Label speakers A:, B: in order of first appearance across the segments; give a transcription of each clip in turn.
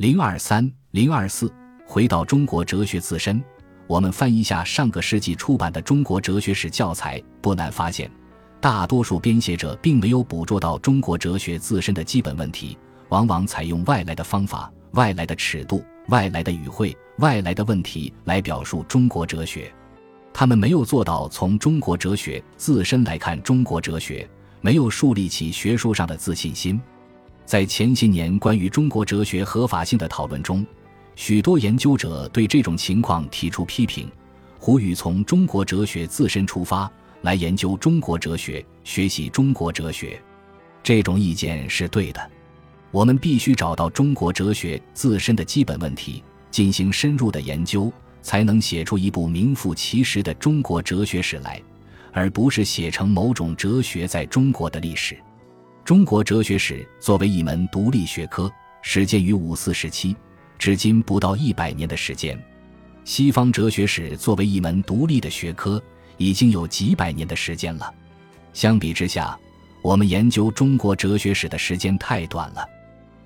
A: 零二三零二四，回到中国哲学自身，我们翻一下上个世纪出版的中国哲学史教材，不难发现，大多数编写者并没有捕捉到中国哲学自身的基本问题，往往采用外来的方法、外来的尺度、外来的语汇、外来的问题来表述中国哲学。他们没有做到从中国哲学自身来看中国哲学，没有树立起学术上的自信心。在前些年关于中国哲学合法性的讨论中，许多研究者对这种情况提出批评，呼吁从中国哲学自身出发来研究中国哲学、学习中国哲学。这种意见是对的。我们必须找到中国哲学自身的基本问题，进行深入的研究，才能写出一部名副其实的中国哲学史来，而不是写成某种哲学在中国的历史。中国哲学史作为一门独立学科，始建于五四时期，至今不到一百年的时间；西方哲学史作为一门独立的学科，已经有几百年的时间了。相比之下，我们研究中国哲学史的时间太短了。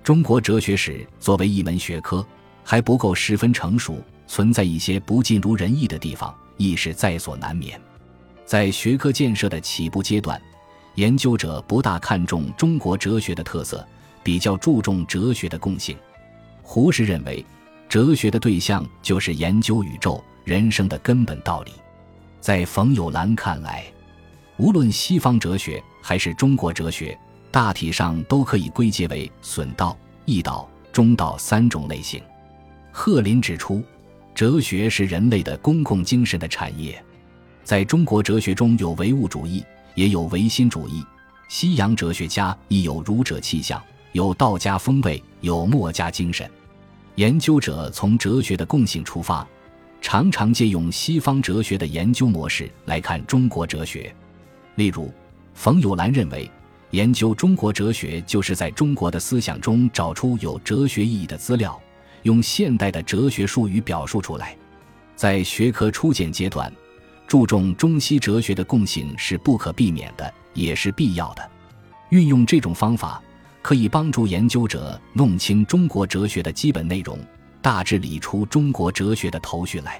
A: 中国哲学史作为一门学科，还不够十分成熟，存在一些不尽如人意的地方，亦是在所难免。在学科建设的起步阶段。研究者不大看重中国哲学的特色，比较注重哲学的共性。胡适认为，哲学的对象就是研究宇宙、人生的根本道理。在冯友兰看来，无论西方哲学还是中国哲学，大体上都可以归结为损道、义道、中道三种类型。贺林指出，哲学是人类的公共精神的产业。在中国哲学中有唯物主义。也有唯心主义，西洋哲学家亦有儒者气象，有道家风味，有墨家精神。研究者从哲学的共性出发，常常借用西方哲学的研究模式来看中国哲学。例如，冯友兰认为，研究中国哲学就是在中国的思想中找出有哲学意义的资料，用现代的哲学术语表述出来。在学科初建阶段。注重中西哲学的共性是不可避免的，也是必要的。运用这种方法，可以帮助研究者弄清中国哲学的基本内容，大致理出中国哲学的头绪来。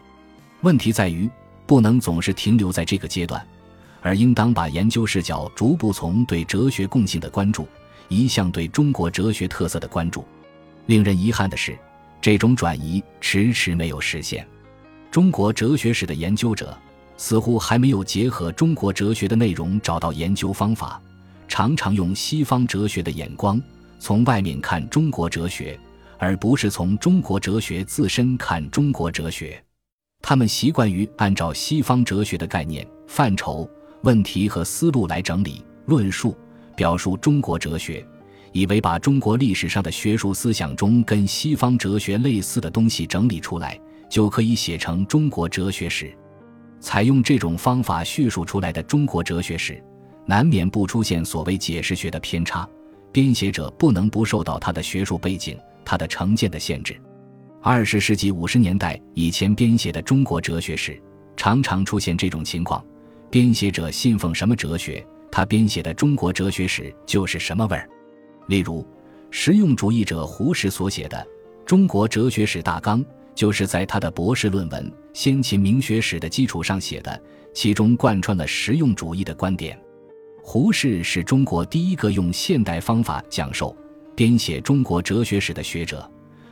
A: 问题在于，不能总是停留在这个阶段，而应当把研究视角逐步从对哲学共性的关注，移向对中国哲学特色的关注。令人遗憾的是，这种转移迟迟没有实现。中国哲学史的研究者。似乎还没有结合中国哲学的内容找到研究方法，常常用西方哲学的眼光从外面看中国哲学，而不是从中国哲学自身看中国哲学。他们习惯于按照西方哲学的概念、范畴、问题和思路来整理、论述、表述中国哲学，以为把中国历史上的学术思想中跟西方哲学类似的东西整理出来，就可以写成中国哲学史。采用这种方法叙述出来的中国哲学史，难免不出现所谓解释学的偏差。编写者不能不受到他的学术背景、他的成见的限制。二十世纪五十年代以前编写的中国哲学史，常常出现这种情况：编写者信奉什么哲学，他编写的中国哲学史就是什么味儿。例如，实用主义者胡适所写的《中国哲学史大纲》。就是在他的博士论文《先秦明学史》的基础上写的，其中贯穿了实用主义的观点。胡适是中国第一个用现代方法讲授、编写中国哲学史的学者，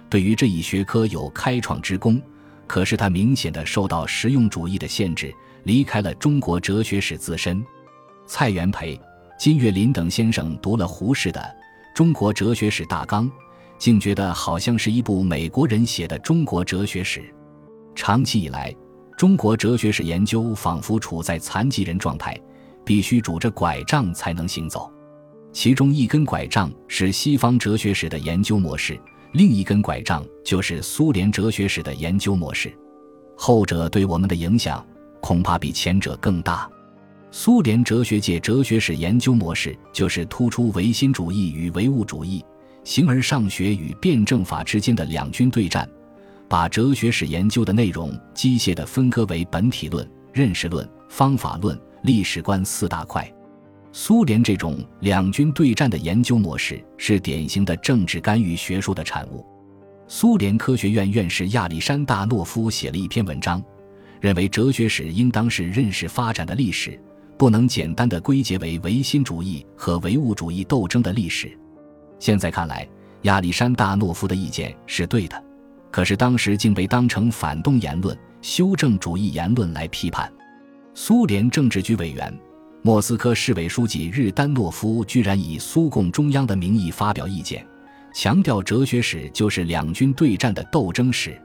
A: 对于这一学科有开创之功。可是他明显的受到实用主义的限制，离开了中国哲学史自身。蔡元培、金岳霖等先生读了胡适的《中国哲学史大纲》。竟觉得好像是一部美国人写的中国哲学史。长期以来，中国哲学史研究仿佛处在残疾人状态，必须拄着拐杖才能行走。其中一根拐杖是西方哲学史的研究模式，另一根拐杖就是苏联哲学史的研究模式。后者对我们的影响恐怕比前者更大。苏联哲学界哲学史研究模式就是突出唯心主义与唯物主义。形而上学与辩证法之间的两军对战，把哲学史研究的内容机械地分割为本体论、认识论、方法论、历史观四大块。苏联这种两军对战的研究模式是典型的政治干预学术的产物。苏联科学院院士亚历山大诺夫写了一篇文章，认为哲学史应当是认识发展的历史，不能简单的归结为唯心主义和唯物主义斗争的历史。现在看来，亚历山大诺夫的意见是对的，可是当时竟被当成反动言论、修正主义言论来批判。苏联政治局委员、莫斯科市委书记日丹诺夫居然以苏共中央的名义发表意见。强调哲学史就是两军对战的斗争史，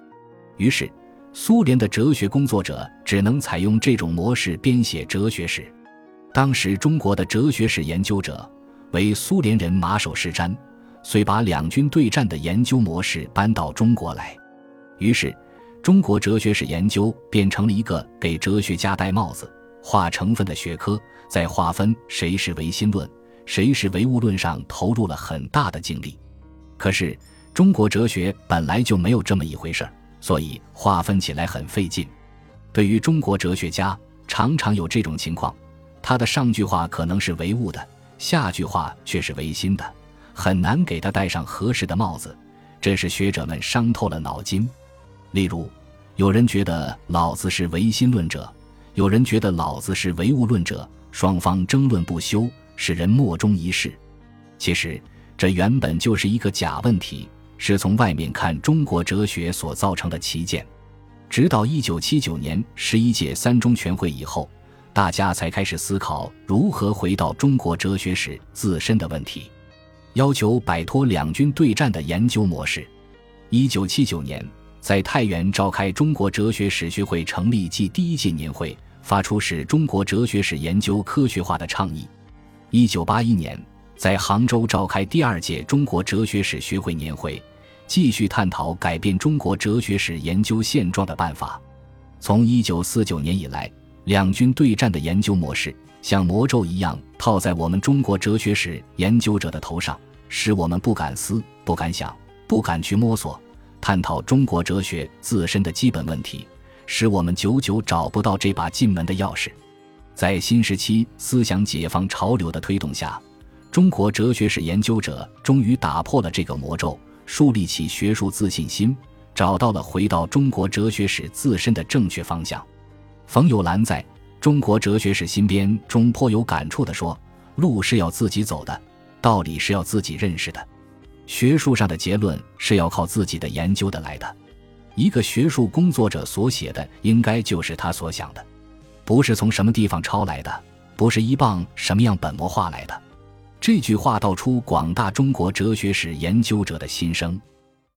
A: 于是苏联的哲学工作者只能采用这种模式编写哲学史。当时中国的哲学史研究者为苏联人马首是瞻，遂把两军对战的研究模式搬到中国来。于是，中国哲学史研究变成了一个给哲学家戴帽子、划成分的学科，在划分谁是唯心论、谁是唯物论上投入了很大的精力。可是，中国哲学本来就没有这么一回事儿，所以划分起来很费劲。对于中国哲学家，常常有这种情况：他的上句话可能是唯物的，下句话却是唯心的，很难给他戴上合适的帽子。这是学者们伤透了脑筋。例如，有人觉得老子是唯心论者，有人觉得老子是唯物论者，双方争论不休，使人莫衷一是。其实。这原本就是一个假问题，是从外面看中国哲学所造成的旗舰。直到一九七九年十一届三中全会以后，大家才开始思考如何回到中国哲学史自身的问题，要求摆脱两军对战的研究模式。一九七九年，在太原召开中国哲学史学会成立暨第一届年会，发出使中国哲学史研究科学化的倡议。一九八一年。在杭州召开第二届中国哲学史学会年会，继续探讨改变中国哲学史研究现状的办法。从一九四九年以来，两军对战的研究模式像魔咒一样套在我们中国哲学史研究者的头上，使我们不敢思、不敢想、不敢去摸索、探讨中国哲学自身的基本问题，使我们久久找不到这把进门的钥匙。在新时期思想解放潮流的推动下。中国哲学史研究者终于打破了这个魔咒，树立起学术自信心，找到了回到中国哲学史自身的正确方向。冯友兰在《中国哲学史新编》中颇有感触地说：“路是要自己走的，道理是要自己认识的，学术上的结论是要靠自己的研究的来的。一个学术工作者所写的，应该就是他所想的，不是从什么地方抄来的，不是一棒什么样本末画来的。”这句话道出广大中国哲学史研究者的心声。